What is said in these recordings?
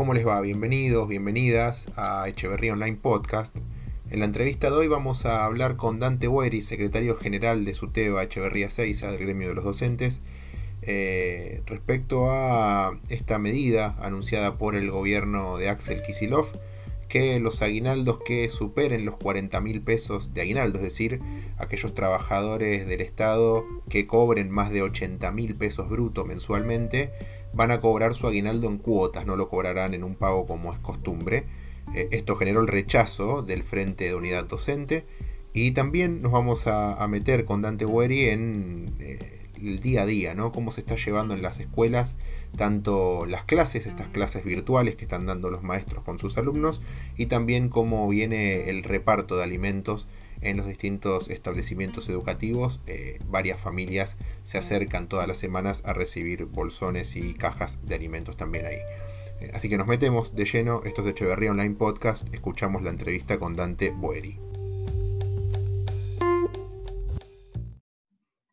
¿Cómo les va? Bienvenidos, bienvenidas a Echeverría Online Podcast. En la entrevista de hoy vamos a hablar con Dante Hueri, secretario general de SUTEBA Echeverría Seiza, del gremio de los docentes, eh, respecto a esta medida anunciada por el gobierno de Axel Kisilov, que los aguinaldos que superen los 40 mil pesos de aguinaldo, es decir, aquellos trabajadores del Estado que cobren más de 80 mil pesos brutos mensualmente, van a cobrar su aguinaldo en cuotas, no lo cobrarán en un pago como es costumbre. Eh, esto generó el rechazo del Frente de Unidad Docente y también nos vamos a, meter con Dante Gueri en eh, el día a día, ¿no? Cómo se está llevando en las escuelas tanto las clases, estas clases virtuales que están dando los maestros con sus alumnos y también cómo viene el reparto de alimentos en los distintos establecimientos educativos. Eh, varias familias se acercan todas las semanas a recibir bolsones y cajas de alimentos también ahí. Eh, así que nos metemos de lleno. Esto es Echeverría Online Podcast. Escuchamos la entrevista con Dante Boeri.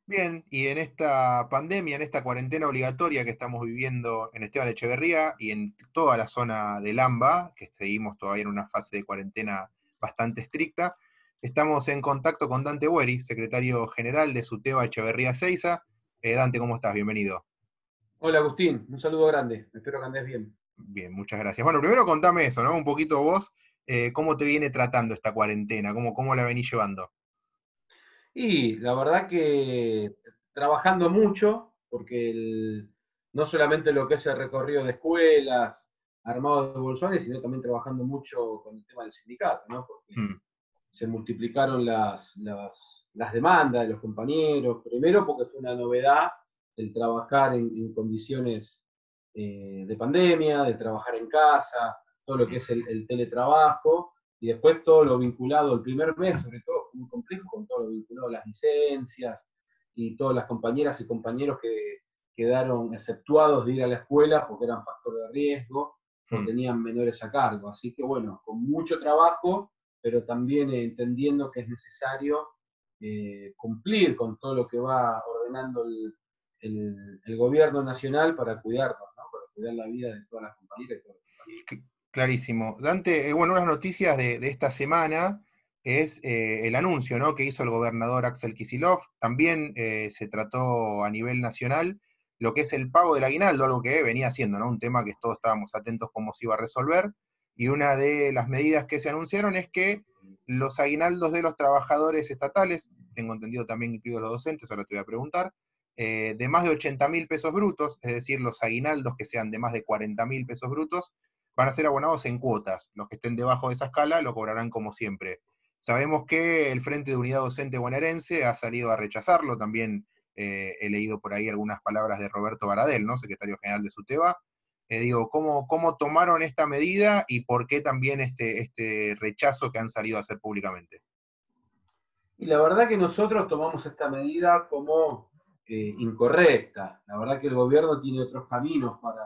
Bien, y en esta pandemia, en esta cuarentena obligatoria que estamos viviendo en Esteban Echeverría y en toda la zona del AMBA, que seguimos todavía en una fase de cuarentena bastante estricta, Estamos en contacto con Dante Hueri, secretario general de SUTEBA Echeverría Seiza. Eh, Dante, ¿cómo estás? Bienvenido. Hola Agustín, un saludo grande, espero que andes bien. Bien, muchas gracias. Bueno, primero contame eso, ¿no? Un poquito vos, eh, ¿cómo te viene tratando esta cuarentena? ¿Cómo, ¿Cómo la venís llevando? Y la verdad que trabajando mucho, porque no solamente lo que es el recorrido de escuelas, armado de bolsones, sino también trabajando mucho con el tema del sindicato, ¿no? Porque se multiplicaron las, las, demandas de los compañeros, primero porque fue una novedad el trabajar en, condiciones eh, de pandemia, de trabajar en casa, todo lo que es el, teletrabajo, y después todo lo vinculado, el primer mes sobre todo fue muy complejo con todo lo vinculado a las licencias y todas las compañeras y compañeros que quedaron exceptuados de ir a la escuela porque eran factor de riesgo o mm. tenían menores a cargo. Así que bueno, con mucho trabajo pero también entendiendo que es necesario eh, cumplir con todo lo que va ordenando el, gobierno nacional para cuidarnos, para cuidar la vida de todas las compañeras. Clarísimo. Dante, eh, bueno, una de las noticias de, esta semana es eh, el anuncio ¿no? que hizo el gobernador Axel Kisilov. También se trató a nivel nacional lo que es el pago del aguinaldo, algo que venía siendo, ¿no? un tema que todos estábamos atentos cómo se iba a resolver y una de las medidas que se anunciaron es que los aguinaldos de los trabajadores estatales, tengo entendido también incluidos los docentes, ahora te voy a preguntar, eh, de más de 80 mil pesos brutos, es decir, los aguinaldos que sean de más de 40 mil pesos brutos, van a ser abonados en cuotas. Los que estén debajo de esa escala lo cobrarán como siempre. Sabemos que el Frente de Unidad Docente Bonaerense ha salido a rechazarlo, también eh, he leído por ahí algunas palabras de Roberto Baradel, ¿no? secretario general de SUTEBA, eh, digo, ¿cómo, ¿cómo tomaron esta medida y por qué también este, este rechazo que han salido a hacer públicamente? Y la verdad que nosotros tomamos esta medida como eh, incorrecta. La verdad que el gobierno tiene otros caminos para,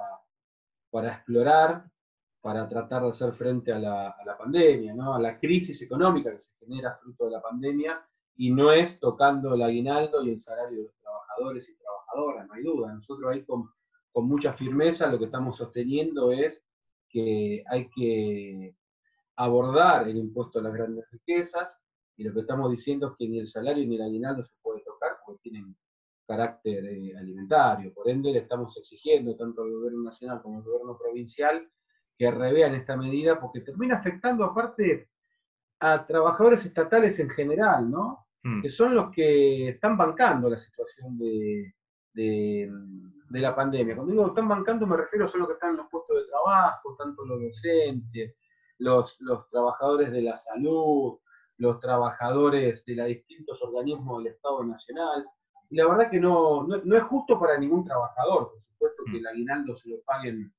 para explorar, para tratar de hacer frente a la, a la pandemia, ¿no? a la crisis económica que se genera fruto de la pandemia, y no es tocando el aguinaldo y el salario de los trabajadores y trabajadoras, no hay duda. Nosotros ahí con mucha firmeza lo que estamos sosteniendo es que hay que abordar el impuesto a las grandes riquezas y lo que estamos diciendo es que ni el salario ni el aguinaldo se puede tocar porque tienen carácter eh, alimentario. Por ende, le estamos exigiendo tanto al gobierno nacional como al gobierno provincial que revean esta medida porque termina afectando aparte a trabajadores estatales en general, ¿no? Hmm. Que son los que están bancando la situación de, de la pandemia. Cuando digo están bancando me refiero los que están en los puestos de trabajo, tanto los docentes, los, trabajadores de la salud, los trabajadores de los distintos organismos del Estado Nacional. Y la verdad que no, no, es justo para ningún trabajador, por supuesto que el aguinaldo se lo paguen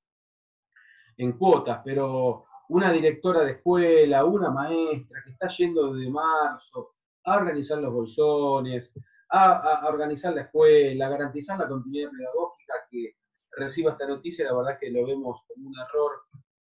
en cuotas, pero una directora de escuela, una maestra que está yendo desde marzo a organizar los bolsones, a, organizar la escuela, a garantizar la continuidad pedagógica que reciba esta noticia, la verdad que lo vemos como un error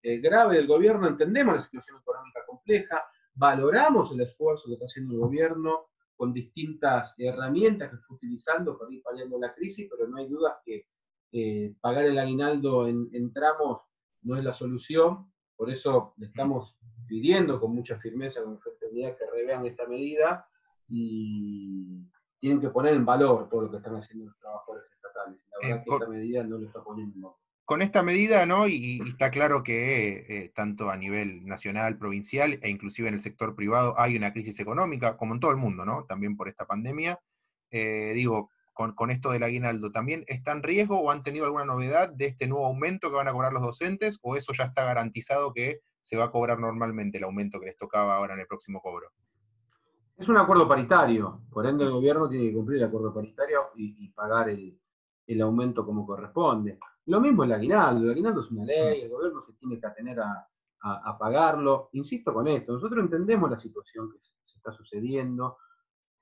eh, grave del gobierno, entendemos la situación económica compleja, valoramos el esfuerzo que está haciendo el gobierno con distintas herramientas que está utilizando para ir paliando la crisis, pero no hay dudas que eh, pagar el aguinaldo en, tramos no es la solución, por eso le estamos pidiendo con mucha firmeza con Frente Unidad que revean esta medida y tienen que poner en valor todo lo que están haciendo los trabajadores estatales. La verdad es que esta medida no lo está poniendo en valor con esta medida, ¿no? Y, está claro que eh, tanto a nivel nacional, provincial e inclusive en el sector privado hay una crisis económica, como en todo el mundo, ¿no? También por esta pandemia. Eh, digo, con, con, esto del aguinaldo, ¿también está en riesgo o han tenido alguna novedad de este nuevo aumento que van a cobrar los docentes? ¿O eso ya está garantizado que se va a cobrar normalmente el aumento que les tocaba ahora en el próximo cobro? Es un acuerdo paritario, por ende el gobierno tiene que cumplir el acuerdo paritario y, pagar el, el aumento como corresponde. Lo mismo el aguinaldo, el aguinaldo es una ley, el gobierno se tiene que atener a, pagarlo. Insisto con esto, nosotros entendemos la situación que se está sucediendo,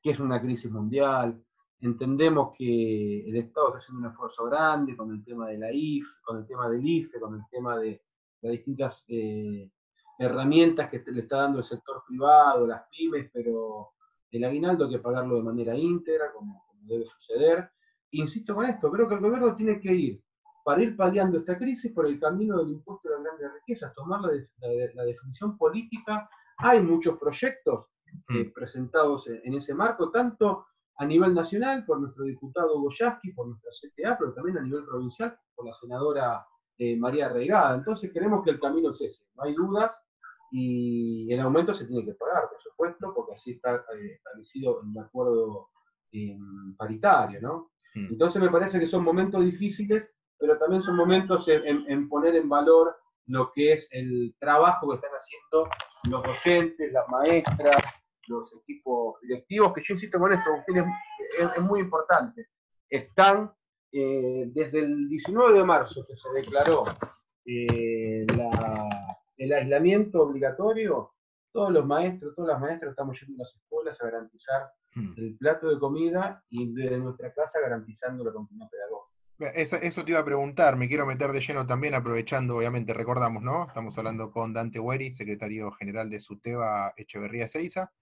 que es una crisis mundial, entendemos que el Estado está haciendo un esfuerzo grande con el tema de la IF, con el tema del IFE, con el tema de las distintas eh, herramientas que le está dando el sector privado, las pymes, pero el aguinaldo hay que pagarlo de manera íntegra, como debe suceder. Insisto con esto, creo que el gobierno tiene que ir para ir paliando esta crisis por el camino del impuesto de las grandes riquezas, tomar la, definición política. Hay muchos proyectos eh, mm. presentados en, ese marco, tanto a nivel nacional por nuestro diputado Goyaski, por nuestra CTA, pero también a nivel provincial por la senadora eh, María Reigada. Entonces queremos que el camino es ese, no hay dudas, y el aumento se tiene que pagar, por supuesto, porque así está eh, establecido en un acuerdo paritario, ¿no? Mm. Entonces me parece que son momentos difíciles pero también son momentos en, poner en valor lo que es el trabajo que están haciendo los docentes, las maestras, los equipos directivos, que yo insisto con esto, es, muy importante. Están eh, desde el 19 de marzo que se declaró eh, el aislamiento obligatorio, todos los maestros, todas las maestras estamos yendo a las escuelas a garantizar hmm. el plato de comida y desde nuestra casa garantizando la continuidad pedagógica. Eso, te iba a preguntar, me quiero meter de lleno también, aprovechando, obviamente, recordamos, ¿no? Estamos hablando con Dante Hueri, secretario general de SUTEBA Echeverría Seiza.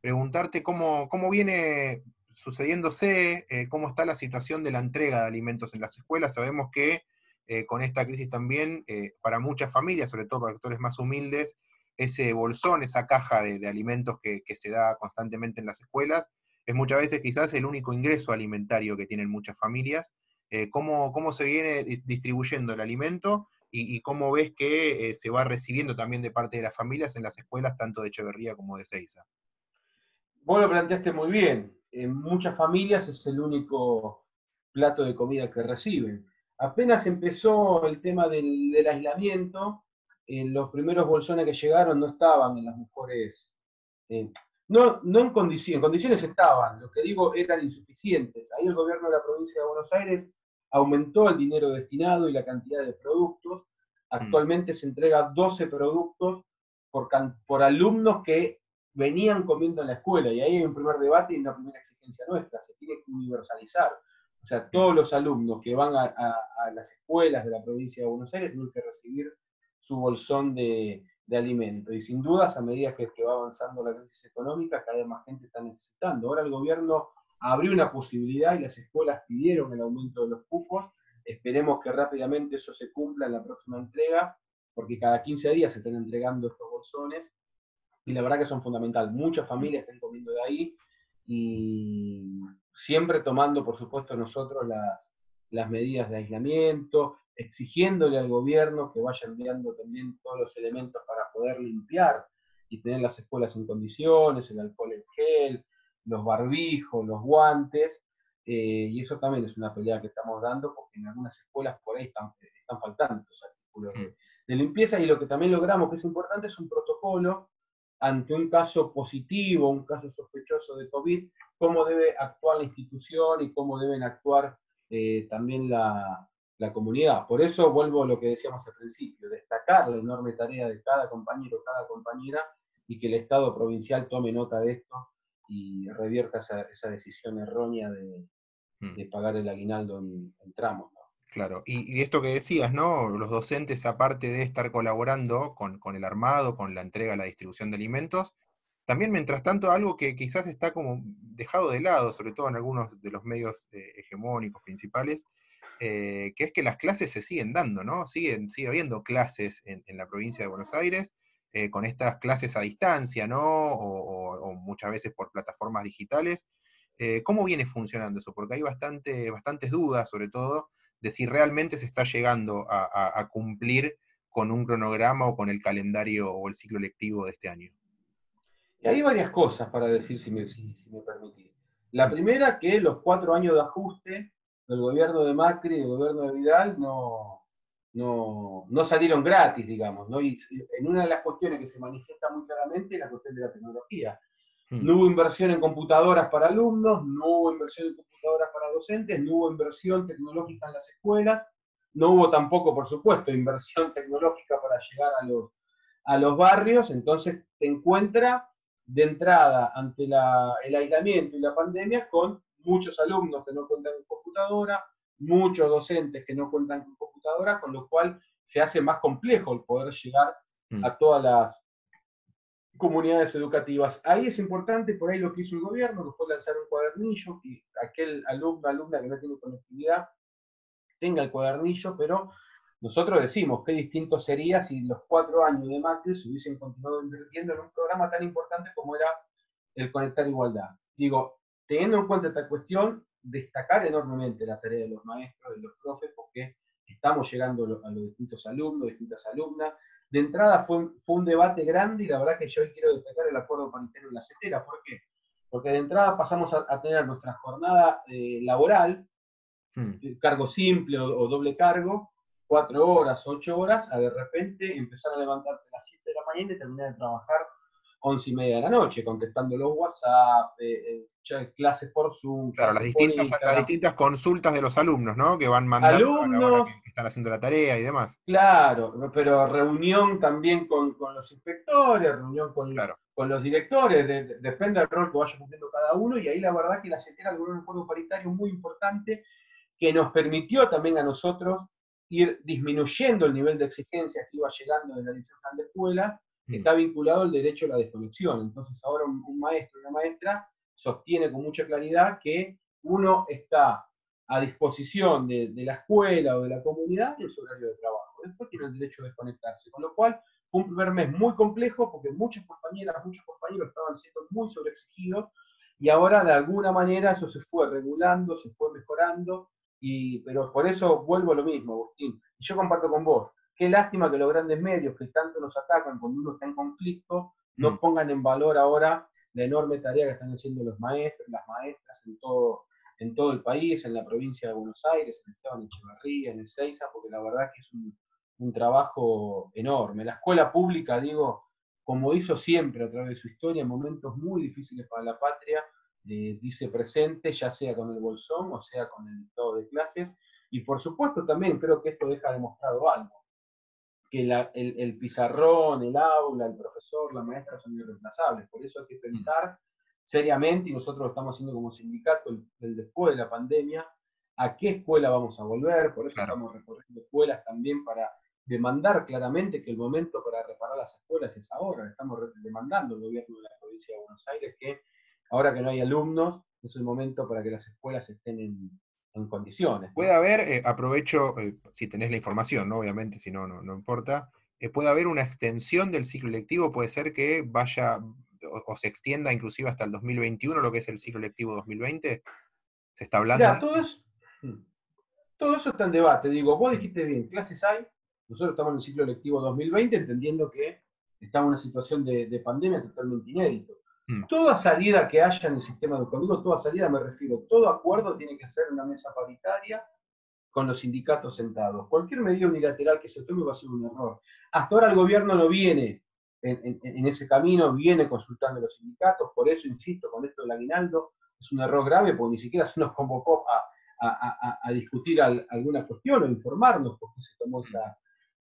Preguntarte cómo, cómo viene sucediéndose, eh, cómo está la situación de la entrega de alimentos en las escuelas. Sabemos que eh, con esta crisis también, eh, para muchas familias, sobre todo para sectores más humildes, ese bolsón, esa caja de, alimentos que, se da constantemente en las escuelas, es muchas veces quizás el único ingreso alimentario que tienen muchas familias. Eh, cómo, se viene distribuyendo el alimento y, cómo ves que se va recibiendo también de parte de las familias en las escuelas, tanto de Echeverría como de Ceiza. Vos lo planteaste muy bien. En muchas familias es el único plato de comida que reciben. Apenas empezó el tema del, aislamiento, en los primeros bolsones que llegaron no estaban en las mejores, no, no en condiciones, en condiciones estaban, lo que digo eran insuficientes. Ahí el gobierno de la provincia de Buenos Aires aumentó el dinero destinado y la cantidad de productos. Actualmente se entrega 12 productos por, por alumnos que venían comiendo en la escuela. Y ahí hay un primer debate y una primera exigencia nuestra. Se tiene que universalizar. O sea, todos los alumnos que van a, las escuelas de la provincia de Buenos Aires tienen que recibir su bolsón de, de alimentos. Y sin dudas, a medida que, que, va avanzando la crisis económica, cada vez más gente está necesitando. Ahora el gobierno abrió una posibilidad y las escuelas pidieron el aumento de los cupos. Esperemos que rápidamente eso se cumpla en la próxima entrega, porque cada 15 días se están entregando estos bolsones y la verdad que son fundamentales. Muchas familias están comiendo de ahí y siempre tomando, por supuesto, nosotros las, las medidas de aislamiento, exigiéndole al gobierno que vaya enviando también todos los elementos para poder limpiar y tener las escuelas en condiciones, el alcohol en gel, los barbijos, los guantes, eh, y eso también es una pelea que estamos dando porque en algunas escuelas por ahí están, están faltando los artículos mm. de, limpieza y lo que también logramos que es importante es un protocolo ante un caso positivo, un caso sospechoso de COVID, cómo debe actuar la institución y cómo deben actuar eh, también la, la comunidad. Por eso vuelvo a lo que decíamos al principio, destacar la enorme tarea de cada compañero, cada compañera, y que el Estado provincial tome nota de esto y revierta esa, decisión errónea mm. de, pagar el aguinaldo en, tramos. Claro, y, esto que decías, ¿no? Los docentes, aparte de estar colaborando con, el armado, con la entrega, la distribución de alimentos, también, mientras tanto, algo que quizás está como dejado de lado, sobre todo en algunos de los medios eh, hegemónicos principales, eh, que es que las clases se siguen dando, ¿no? Siguen, sigue habiendo clases en, la provincia de Buenos Aires, eh, con estas clases a distancia, ¿no? O, muchas veces por plataformas digitales. ¿Cómo viene funcionando eso? Porque hay bastante, bastantes dudas, sobre todo, de si realmente se está llegando a, cumplir con un cronograma o con el calendario o el ciclo lectivo de este año. Y hay varias cosas para decir, si me, si, me permitís. La primera, que los cuatro años de ajuste del gobierno de Macri y del gobierno de Vidal no, no, salieron gratis, digamos. ¿no? Y en una de las cuestiones que se manifiesta muy claramente es la cuestión de la tecnología. No hubo inversión en computadoras para alumnos, no hubo inversión en computadoras para docentes, no hubo inversión tecnológica en las escuelas, no hubo tampoco, por supuesto, inversión tecnológica para llegar a los, a los barrios, entonces te encuentra de entrada ante el aislamiento y la pandemia con muchos alumnos que no cuentan con computadora, muchos docentes que no cuentan con computadora, con lo cual se hace más complejo el poder llegar mm. a todas las comunidades educativas. Ahí es importante, por ahí lo que hizo el gobierno, que fue lanzar un cuadernillo, que aquel alumno, alumna que no tiene conectividad tenga el cuadernillo, pero nosotros decimos qué distinto sería si los cuatro años de Macri se hubiesen continuado invirtiendo en un programa tan importante como era el Conectar Igualdad. Digo, teniendo en cuenta esta cuestión, destacar enormemente la tarea de los maestros, de los profes, porque estamos llegando a los distintos alumnos, distintas alumnas. De entrada fue, fue un debate grande y la verdad que yo hoy quiero destacar el acuerdo paritario en la CETERA. ¿Por qué? Porque de entrada pasamos a, tener nuestra jornada eh, laboral, hmm. eh, cargo simple o, doble cargo, cuatro horas, ocho horas, a de repente empezar a levantarte a las siete de la mañana y terminar de trabajar once y media de la noche, contestando los WhatsApp, eh, clases por Zoom. Claro, las distintas, las distintas consultas de los alumnos, ¿no? Que van mandando alumnos, que, están haciendo la tarea y demás. Claro, pero reunión también con, los inspectores, reunión con, con los directores, depende del rol que vaya cumpliendo cada uno, y ahí la verdad que la CETERA logró un acuerdo paritario muy importante que nos permitió también a nosotros ir disminuyendo el nivel de exigencia que iba llegando de la Dirección de Escuela, está vinculado al derecho a la desconexión. Entonces ahora un, un maestro una maestra sostiene con mucha claridad que uno está a disposición de, la escuela o de la comunidad en su horario de trabajo. Después tiene el derecho de desconectarse. Con lo cual fue un primer mes muy complejo porque muchas compañeras, muchos compañeros estaban siendo muy sobreexigidos y ahora de alguna manera eso se fue regulando, se fue mejorando, y, pero por eso vuelvo a lo mismo, Agustín. Y yo comparto con vos, qué lástima que los grandes medios que tanto nos atacan cuando uno está en conflicto, no mm. pongan en valor ahora la enorme tarea que están haciendo los maestros, las maestras en todo, en todo el país, en la provincia de Buenos Aires, en Esteban Echeverría, en Ezeiza, porque la verdad que es un, trabajo enorme. La escuela pública, digo, como hizo siempre a través de su historia, en momentos muy difíciles para la patria, eh, dice presente, ya sea con el bolsón o sea con el estado de clases. Y por supuesto también creo que esto deja demostrado algo que el, pizarrón, el aula, el profesor, la maestra son irreemplazables. Por eso hay que pensar seriamente, y nosotros lo estamos haciendo como sindicato, el, después de la pandemia, a qué escuela vamos a volver. Por eso estamos recorriendo escuelas también para demandar claramente que el momento para reparar las escuelas es ahora. Estamos demandando al gobierno de la provincia de Buenos Aires que ahora que no hay alumnos, es el momento para que las escuelas estén en, en condiciones. Puede haber, eh, aprovecho, eh, si tenés la información, ¿no? obviamente, si no, no, importa, eh, puede haber una extensión del ciclo lectivo, puede ser que vaya o, se extienda inclusive hasta el 2021, lo que es el ciclo lectivo 2020. ¿Se está hablando? Ya, todo, eso, hmm, todo eso está en debate. Digo, vos dijiste bien, clases hay, nosotros estamos en el ciclo lectivo 2020, entendiendo que estamos en una situación de, de pandemia totalmente inédito. Mm. Toda salida que haya en el sistema educativo, toda salida me refiero, todo acuerdo tiene que ser una mesa paritaria con los sindicatos sentados. Cualquier medida unilateral que se tome va a ser un error. Hasta ahora el gobierno no viene en, ese camino, viene consultando a los sindicatos, por eso insisto con esto del aguinaldo, es un error grave porque ni siquiera se nos convocó a, discutir alguna cuestión o informarnos por qué se tomó esa,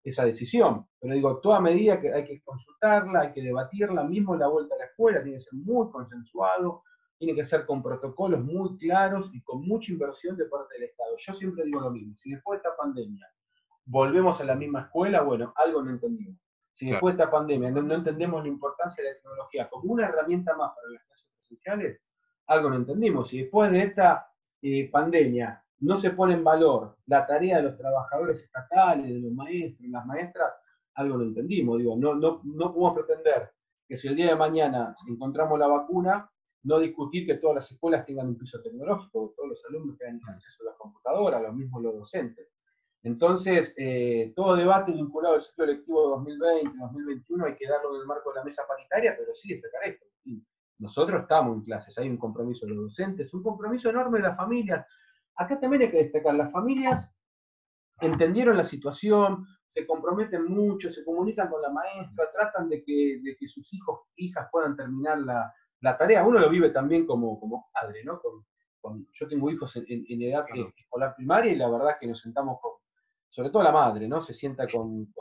esa decisión. Pero digo, toda medida que hay que consultarla, hay que debatirla, mismo la vuelta a la escuela, tiene que ser muy consensuado, tiene que ser con protocolos muy claros y con mucha inversión de parte del Estado. Yo siempre digo lo mismo, si después de esta pandemia volvemos a la misma escuela, bueno, algo no entendimos. Si después de esta pandemia no, entendemos la importancia de la tecnología como una herramienta más para las clases presenciales, algo no entendimos. Si después de esta eh, pandemia no se pone en valor la tarea de los trabajadores estatales, de los maestros, las maestras, algo lo entendimos. Digo, no, no, no podemos pretender que si el día de mañana encontramos la vacuna, no discutir que todas las escuelas tengan un piso tecnológico, todos los alumnos tengan acceso a las computadoras, lo mismo los docentes. Entonces, eh, todo debate vinculado al ciclo electivo 2020-2021 hay que darlo en el marco de la mesa paritaria, pero sí destacar esto. Nosotros estamos en clases, hay un compromiso de los docentes, un compromiso enorme de las familias. Acá también hay que destacar, las familias entendieron la situación, se comprometen mucho, se comunican con la maestra, tratan de que, de que sus hijos hijas puedan terminar la, la tarea, uno lo vive también como, como padre, ¿no? Con, yo tengo hijos en, edad escolar primaria y la verdad es que nos sentamos con, sobre todo la madre, ¿no? Se sienta con,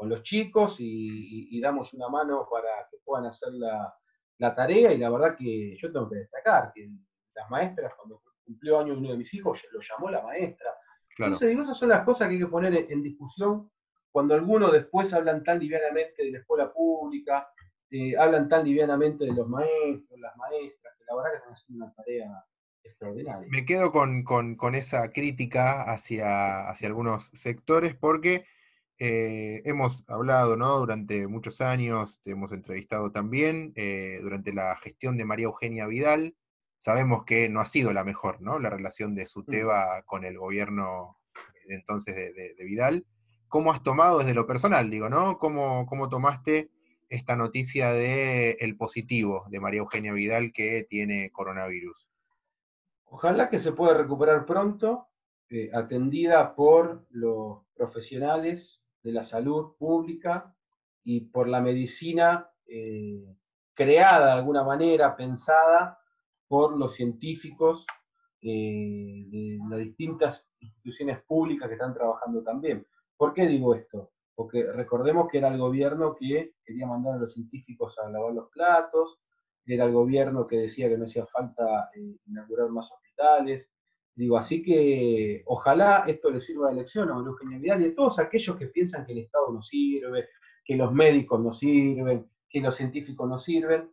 los chicos y, damos una mano para que puedan hacer la, tarea y la verdad que yo tengo que destacar que las maestras, cuando cumplió año uno de mis hijos, lo llamó la maestra. Entonces, digo, esas son las cosas que hay que poner en, discusión cuando algunos después hablan tan livianamente de la escuela pública, eh, hablan tan livianamente de los maestros, las maestras, que la verdad que están haciendo una tarea extraordinaria. Me quedo con, esa crítica hacia, hacia, algunos sectores porque eh, hemos hablado ¿no? durante muchos años, te hemos entrevistado también, eh, durante la gestión de María Eugenia Vidal, sabemos que no ha sido la mejor, ¿no? La relación de Suteba mm. con el gobierno entonces de, Vidal. ¿Cómo has tomado desde lo personal, digo, ¿no? ¿Cómo, cómo tomaste esta noticia de el positivo de María Eugenia Vidal que tiene coronavirus. Ojalá que se pueda recuperar pronto, eh, atendida por los profesionales de la salud pública y por la medicina eh, creada de alguna manera, pensada por los científicos eh, de las distintas instituciones públicas que están trabajando también. ¿Por qué digo esto? porque recordemos que era el gobierno que quería mandar a los científicos a lavar los platos, era el gobierno que decía que no hacía falta eh, inaugurar más hospitales. Digo, así que ojalá esto le sirva de lección a Eugenia Vidal y a todos aquellos que piensan que el Estado no sirve, que los médicos no sirven, que los científicos no sirven.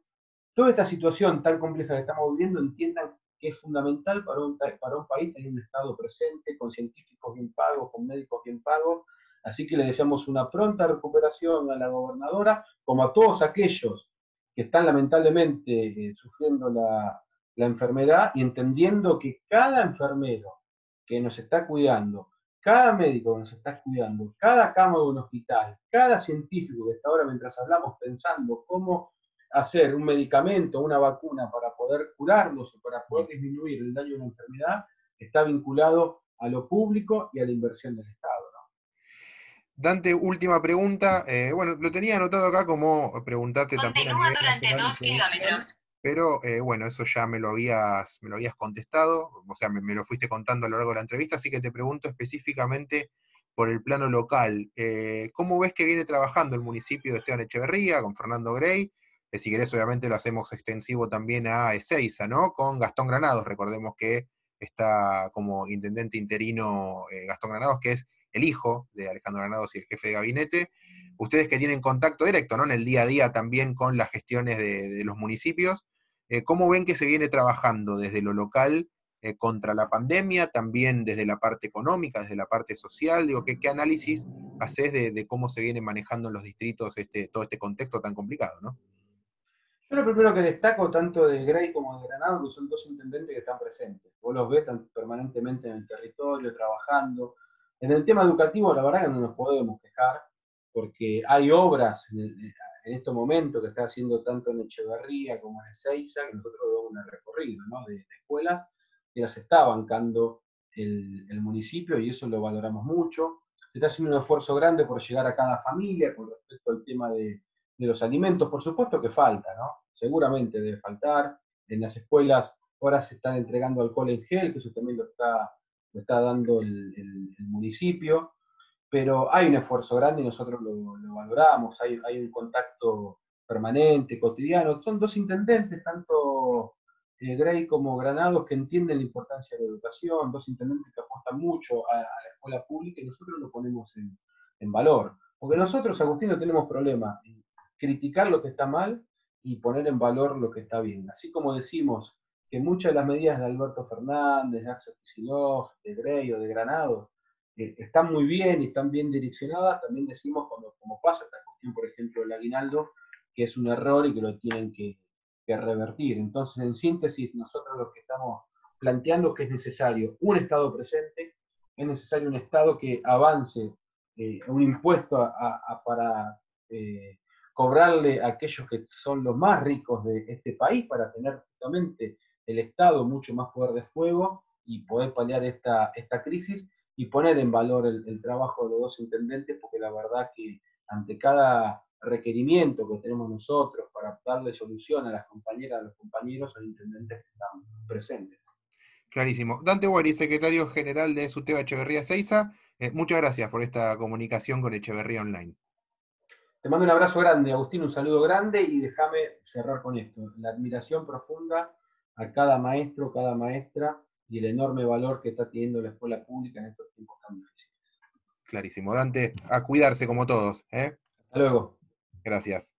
Toda esta situación tan compleja que estamos viviendo entiendan que es fundamental para un, para un país tener un Estado presente, con científicos bien pagos, con médicos bien pagos, Así que le deseamos una pronta recuperación a la gobernadora, como a todos aquellos que están lamentablemente eh, sufriendo la, enfermedad y entendiendo que cada enfermero que nos está cuidando, cada médico que nos está cuidando, cada cama de un hospital, cada científico que está ahora mientras hablamos pensando cómo hacer un medicamento, una vacuna para poder curarnos o para poder disminuir el daño de una enfermedad, está vinculado a lo público y a la inversión del Estado. Dante, última pregunta. Eh, bueno, lo tenía anotado acá como preguntarte también. Continúa durante dos kilómetros. Pero eh, bueno, eso ya me lo habías, me lo habías contestado, o sea, me, lo fuiste contando a lo largo de la entrevista, así que te pregunto específicamente por el plano local. Eh, ¿Cómo ves que viene trabajando el municipio de Esteban Echeverría con Fernando Grey? Si querés, obviamente lo hacemos extensivo también a Ezeiza, ¿no? Con Gastón Granados, recordemos que está como intendente interino Gastón Granados, que es el hijo de Alejandro Granados y el jefe de gabinete. Ustedes que tienen contacto directo ¿no? en el día a día también con las gestiones de, los municipios, eh, ¿cómo ven que se viene trabajando desde lo local eh, contra la pandemia, también desde la parte económica, desde la parte social? Digo, ¿qué, qué análisis haces de, cómo se viene manejando en los distritos este, todo este contexto tan complicado? ¿no? Yo lo primero que destaco, tanto de Grey como de Granado, que son dos intendentes que están presentes. Vos los ves permanentemente en el territorio, trabajando, en el tema educativo, la verdad que no nos podemos quejar, porque hay obras en, estos momentos que está haciendo tanto en Echeverría como en Ezeiza, que nosotros damos un recorrido de, escuelas, que las está bancando el, municipio y eso lo valoramos mucho. Se está haciendo un esfuerzo grande por llegar a cada familia con respecto al tema de, los alimentos. Por supuesto que falta, ¿no? Seguramente debe faltar. En las escuelas ahora se están entregando alcohol en gel, que eso también lo está lo está dando el, municipio, pero hay un esfuerzo grande y nosotros lo, valoramos, hay, un contacto permanente, cotidiano. Son dos intendentes, tanto eh, Grey como Granados, que entienden la importancia de la educación, dos intendentes que apuestan mucho a, la escuela pública y nosotros lo ponemos en, en valor. Porque nosotros, Agustín, no tenemos problema en criticar lo que está mal y poner en valor lo que está bien. Así como decimos que muchas de las medidas de Alberto Fernández, de Axel Kicillof, de Grey o de Granado eh, están muy bien y están bien direccionadas, también decimos cuando, como pasa esta cuestión, por ejemplo, del aguinaldo, que es un error y que lo tienen que, revertir. Entonces, en síntesis, nosotros lo que estamos planteando es que es necesario un Estado presente, es necesario un Estado que avance eh, un impuesto para eh, cobrarle a aquellos que son los más ricos de este país para tener justamente el Estado mucho más poder de fuego y poder paliar esta, esta crisis y poner en valor el, trabajo de los dos intendentes, porque la verdad que ante cada requerimiento que tenemos nosotros para darle solución a las compañeras, a los compañeros, los intendentes que están presentes. Clarísimo. Dante Guari, secretario general de SUTEBA Echeverría Seiza, eh, muchas gracias por esta comunicación con Echeverría Online. Te mando un abrazo grande, Agustín, un saludo grande y déjame cerrar con esto. La admiración profunda a cada maestro, cada maestra y el enorme valor que está teniendo la escuela pública en estos tiempos tan difíciles. Clarísimo. Dante, a cuidarse como todos. ¿eh? Hasta luego. Gracias.